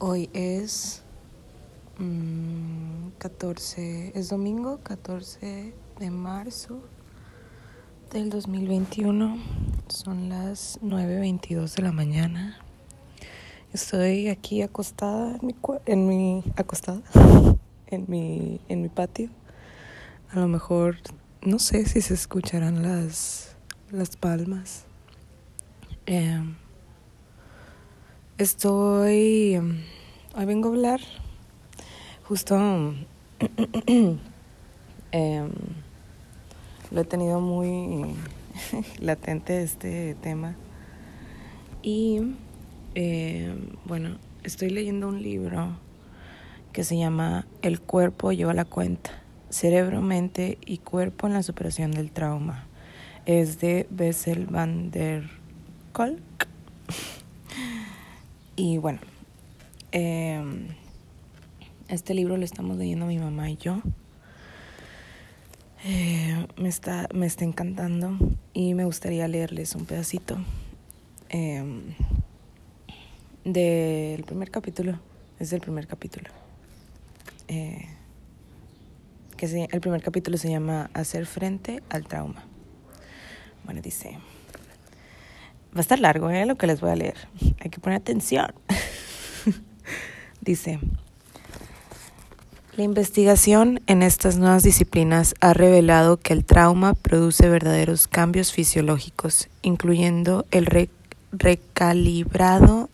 Hoy es 14, mm, es domingo 14 de marzo del 2021. Son las 9.22 de la mañana. Estoy aquí acostada en mi, en mi acostada en mi en mi patio. A lo mejor no sé si se escucharán las las palmas. Eh, Estoy. Hoy vengo a hablar. Justo. Em, lo he tenido muy latente este tema. Y. Em, bueno, estoy leyendo un libro que se llama El cuerpo lleva la cuenta. Cerebro, mente y cuerpo en la superación del trauma. Es de Bessel van der Kolk y bueno, em, este libro lo estamos leyendo mi mamá y yo. Eh, me, está, me está encantando y me gustaría leerles un pedacito em, del primer capítulo. Es el primer capítulo. Eh, que el primer capítulo se llama Hacer frente al trauma. Bueno, dice... Va a estar largo, ¿eh? Lo que les voy a leer. Hay que poner atención. Dice, la investigación en estas nuevas disciplinas ha revelado que el trauma produce verdaderos cambios fisiológicos, incluyendo el recalibrado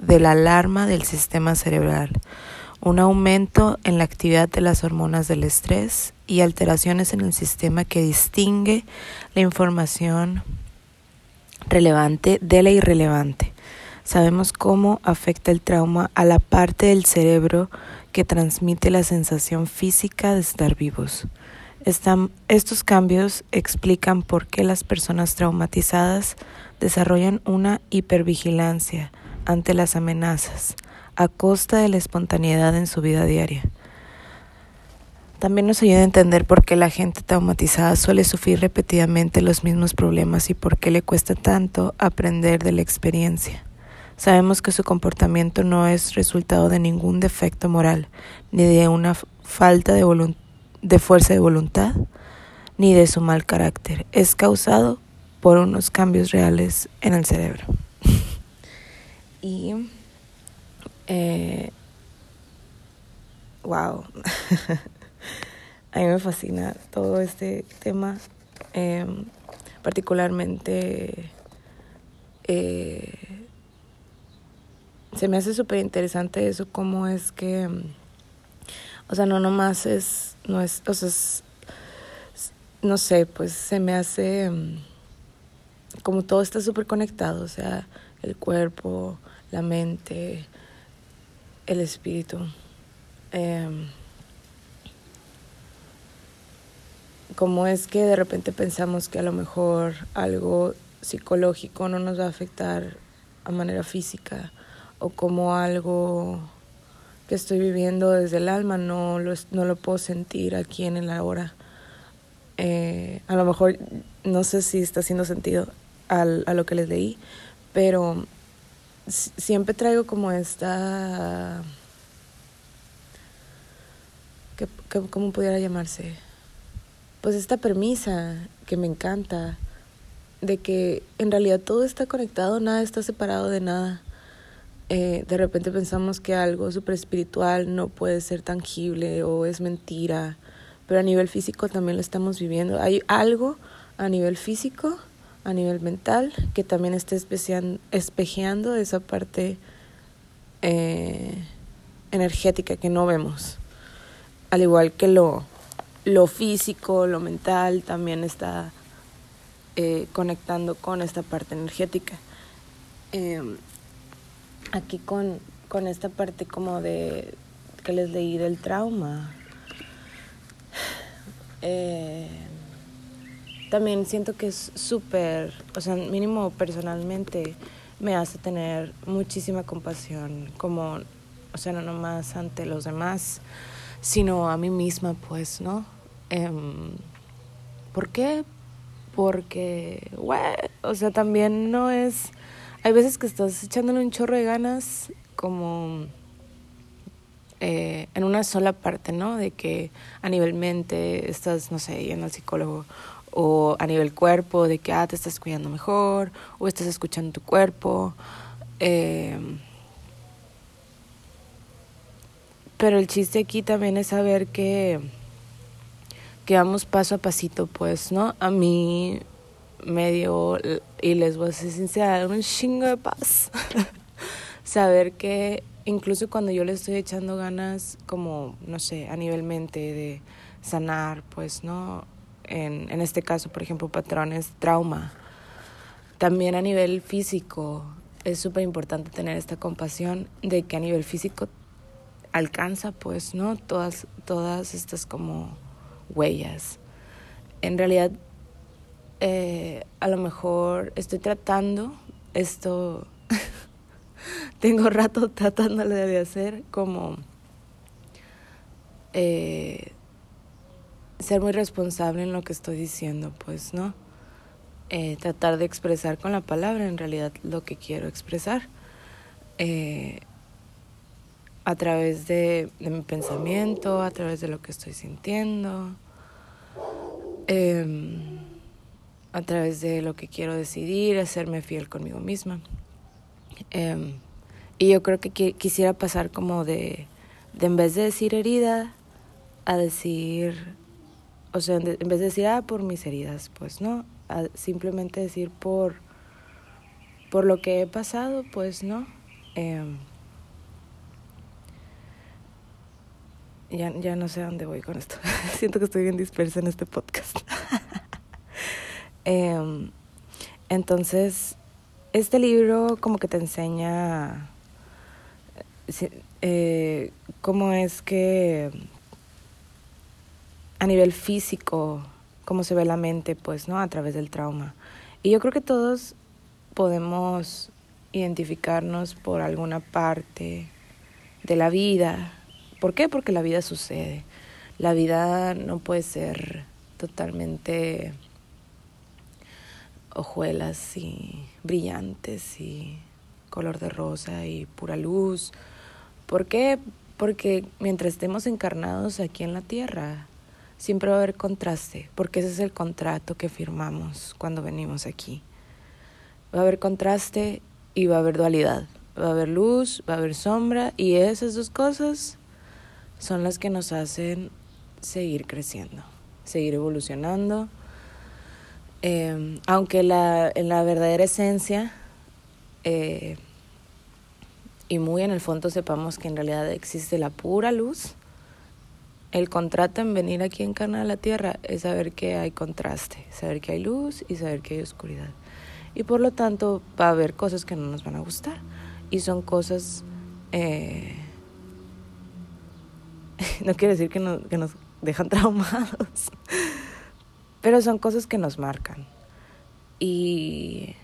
de la alarma del sistema cerebral, un aumento en la actividad de las hormonas del estrés y alteraciones en el sistema que distingue la información relevante de la irrelevante. Sabemos cómo afecta el trauma a la parte del cerebro que transmite la sensación física de estar vivos. estos cambios explican por qué las personas traumatizadas desarrollan una hipervigilancia ante las amenazas a costa de la espontaneidad en su vida diaria. También nos ayuda a entender por qué la gente traumatizada suele sufrir repetidamente los mismos problemas y por qué le cuesta tanto aprender de la experiencia. Sabemos que su comportamiento no es resultado de ningún defecto moral, ni de una falta de, fuerza de voluntad, ni de su mal carácter. Es causado por unos cambios reales en el cerebro. y... Eh, wow. A mí me fascina todo este tema, em, particularmente eh, se me hace súper interesante eso, cómo es que, o sea, no nomás es, no es, o sea, no sé, pues se me hace em, como todo está súper conectado, o sea, el cuerpo, la mente, el espíritu. Eh, cómo es que de repente pensamos que a lo mejor algo psicológico no nos va a afectar a manera física o como algo que estoy viviendo desde el alma no lo, no lo puedo sentir aquí en el ahora. Eh, a lo mejor no sé si está haciendo sentido al, a lo que les leí, pero siempre traigo como esta... ¿Cómo pudiera llamarse? Pues esta premisa que me encanta de que en realidad todo está conectado, nada está separado de nada. Eh, de repente pensamos que algo súper espiritual no puede ser tangible o es mentira, pero a nivel físico también lo estamos viviendo. Hay algo a nivel físico, a nivel mental, que también está espejeando esa parte eh, energética que no vemos, al igual que lo lo físico, lo mental también está eh, conectando con esta parte energética. Em, aquí con, con esta parte como de que les leí del trauma. Eh, también siento que es súper, o sea, mínimo personalmente me hace tener muchísima compasión, como, o sea, no nomás ante los demás, sino a mí misma, pues, ¿no? Eh, ¿Por qué? Porque, o sea, también no es... Hay veces que estás echándole un chorro de ganas como eh, en una sola parte, ¿no? De que a nivel mente estás, no sé, yendo al psicólogo o a nivel cuerpo, de que ah, te estás cuidando mejor o estás escuchando tu cuerpo. Eh, pero el chiste aquí también es saber que, que vamos paso a pasito, pues, ¿no? A mí me dio, y les voy a ser sincera, un chingo de paz. saber que incluso cuando yo le estoy echando ganas, como, no sé, a nivel mente de sanar, pues, ¿no? En, en este caso, por ejemplo, patrones, trauma. También a nivel físico, es súper importante tener esta compasión de que a nivel físico alcanza, pues, ¿no? Todas, todas estas como huellas. En realidad, eh, a lo mejor estoy tratando esto tengo rato tratándole de hacer como eh, ser muy responsable en lo que estoy diciendo, pues, ¿no? Eh, tratar de expresar con la palabra en realidad lo que quiero expresar a través de, mi pensamiento, a través de lo que estoy sintiendo, eh, a través de lo que quiero decidir, hacerme fiel conmigo misma. Eh, y yo creo que quisiera pasar como de, de en vez de decir herida, a decir, o sea, en vez de decir, ah, por mis heridas, pues no, a simplemente decir por, por lo que he pasado, pues no. Eh, ya, ya no sé a dónde voy con esto. Siento que estoy bien dispersa en este podcast. eh, entonces, este libro como que te enseña eh, cómo es que a nivel físico, cómo se ve la mente, pues, ¿no? A través del trauma. Y yo creo que todos podemos identificarnos por alguna parte de la vida. ¿Por qué? Porque la vida sucede. La vida no puede ser totalmente hojuelas y brillantes y color de rosa y pura luz ¿Por qué? Porque mientras estemos encarnados aquí en la tierra, siempre va a haber contraste, porque ese es el contrato que firmamos cuando venimos aquí. Va a haber contraste y va a haber dualidad. Va a haber luz, va a haber sombra y esas dos cosas son las que nos hacen seguir creciendo, seguir evolucionando. Eh, aunque la, en la verdadera esencia eh, y muy en el fondo sepamos que en realidad existe la pura luz, el contrato en venir aquí en Cana a la Tierra es saber que hay contraste, saber que hay luz y saber que hay oscuridad. Y por lo tanto va a haber cosas que no nos van a gustar. Y son cosas... Eh, no quiere decir que, no, que nos dejan traumados, pero son cosas que nos marcan. Y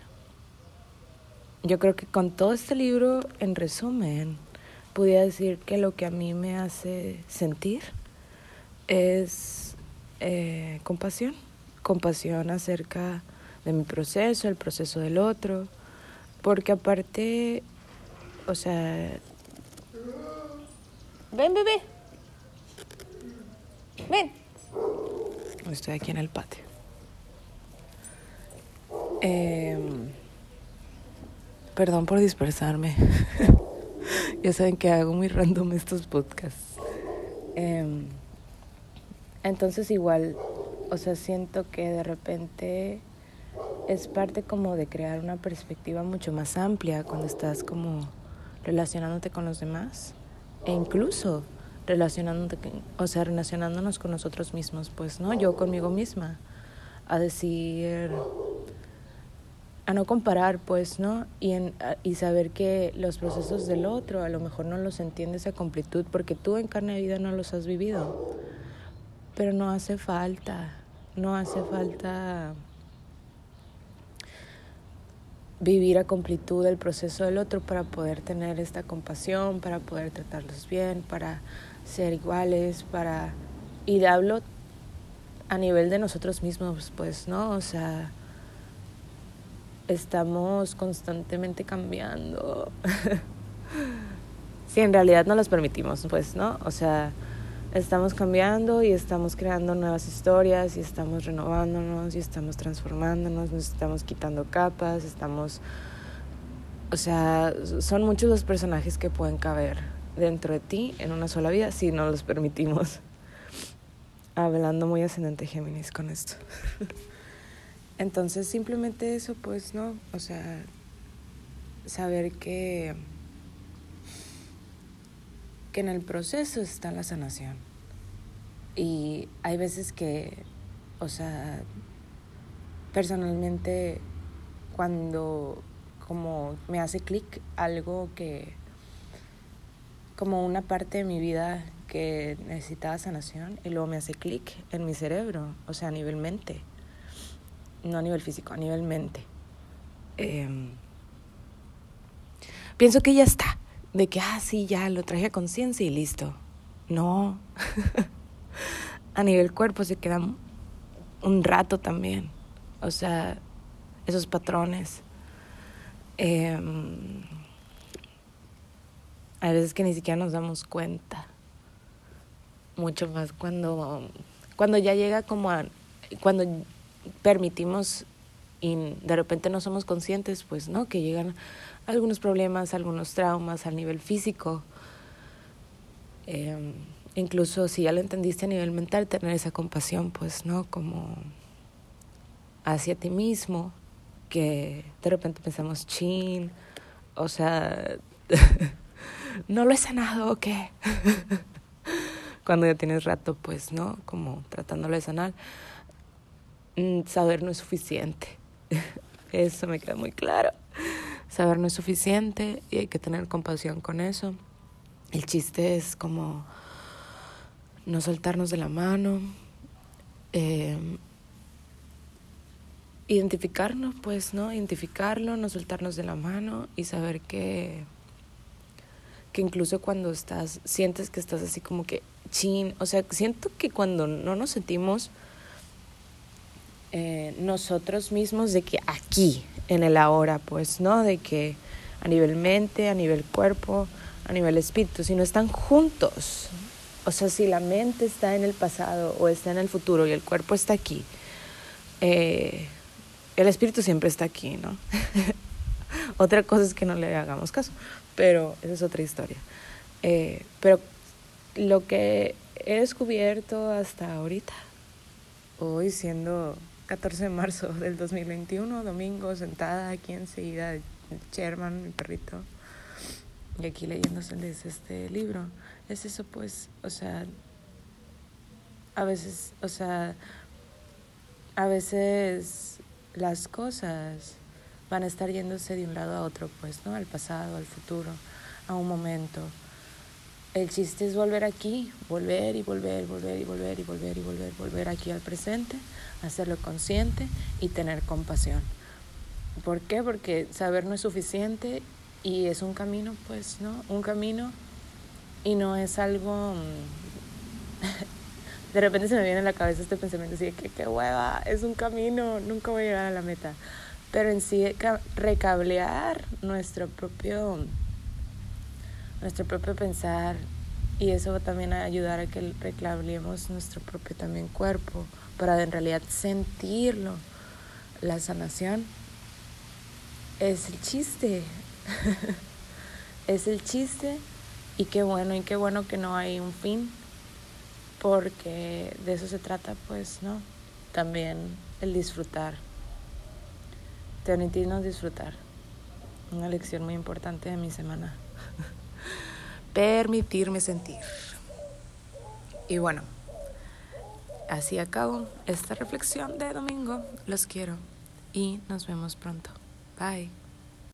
yo creo que con todo este libro, en resumen, podría decir que lo que a mí me hace sentir es eh, compasión, compasión acerca de mi proceso, el proceso del otro, porque aparte, o sea, ven bebé, ven, estoy aquí en el patio. Eh, Perdón por dispersarme. ya saben que hago muy random estos podcasts. Eh, entonces igual, o sea, siento que de repente es parte como de crear una perspectiva mucho más amplia cuando estás como relacionándote con los demás e incluso relacionándote, o sea, relacionándonos con nosotros mismos, pues, ¿no? Yo conmigo misma, a decir, a no comparar, pues, ¿no? Y, en, y saber que los procesos del otro a lo mejor no los entiendes a completud porque tú en carne de vida no los has vivido. Pero no hace falta, no hace falta vivir a completud el proceso del otro para poder tener esta compasión, para poder tratarlos bien, para ser iguales, para... Y hablo a nivel de nosotros mismos, pues, ¿no? O sea estamos constantemente cambiando. si en realidad no los permitimos, pues, ¿no? O sea, estamos cambiando y estamos creando nuevas historias y estamos renovándonos y estamos transformándonos, nos estamos quitando capas, estamos... O sea, son muchos los personajes que pueden caber dentro de ti en una sola vida si no los permitimos. Hablando muy ascendente Géminis con esto. Entonces simplemente eso, pues no, o sea, saber que que en el proceso está la sanación. Y hay veces que, o sea, personalmente cuando como me hace clic algo que, como una parte de mi vida que necesitaba sanación y luego me hace clic en mi cerebro, o sea, a nivel mente, no a nivel físico, a nivel mente. Em, pienso que ya está de que, ah, sí, ya lo traje a conciencia y listo. No. a nivel cuerpo se queda un rato también. O sea, esos patrones. Em, hay veces que ni siquiera nos damos cuenta. Mucho más cuando, cuando ya llega como a... Cuando permitimos y de repente no somos conscientes, pues, ¿no? Que llegan algunos problemas, algunos traumas a nivel físico. Em, incluso si ya lo entendiste a nivel mental, tener esa compasión, pues, ¿no? Como hacia ti mismo, que de repente pensamos, chin, o sea, no lo he sanado o qué. Cuando ya tienes rato, pues, ¿no? Como tratándolo de sanar. Mm, saber no es suficiente. Eso me queda muy claro. Saber no es suficiente y hay que tener compasión con eso. El chiste es como no soltarnos de la mano, eh, identificarnos, pues, ¿no? Identificarlo, no soltarnos de la mano y saber que, que incluso cuando estás, sientes que estás así como que chin, o sea, siento que cuando no nos sentimos eh, nosotros mismos de que aquí, en el ahora, pues, ¿no? De que a nivel mente, a nivel cuerpo, a nivel espíritu, si no están juntos. O sea, si la mente está en el pasado o está en el futuro y el cuerpo está aquí, eh, el espíritu siempre está aquí, ¿no? otra cosa es que no le hagamos caso, pero esa es otra historia. Eh, pero lo que he descubierto hasta ahorita, hoy siendo 14 de marzo del 2021, domingo, sentada aquí enseguida Sherman, mi perrito, y aquí leyéndoseles este libro. Es eso, pues, o sea, a veces, o sea, a veces las cosas van a estar yéndose de un lado a otro, pues, ¿no? Al pasado, al futuro, a un momento. El chiste es volver aquí, volver y volver, volver y volver y volver y volver, volver aquí al presente, hacerlo consciente y tener compasión. ¿Por qué? Porque saber no es suficiente y es un camino, pues, ¿no? Un camino y no es algo... Mm, de repente se me viene a la cabeza este pensamiento así de que qué hueva, es un camino, nunca voy a llegar a la meta. Pero en sí recablear nuestro propio nuestro propio pensar y eso va también a ayudar a que reclamemos nuestro propio también cuerpo para en realidad sentirlo. La sanación es el chiste, es el chiste y qué bueno y qué bueno que no hay un fin porque de eso se trata pues, ¿no? También el disfrutar, permitirnos disfrutar, una lección muy importante de mi semana. permitirme sentir. Y bueno, así acabo esta reflexión de domingo. Los quiero y nos vemos pronto. Bye.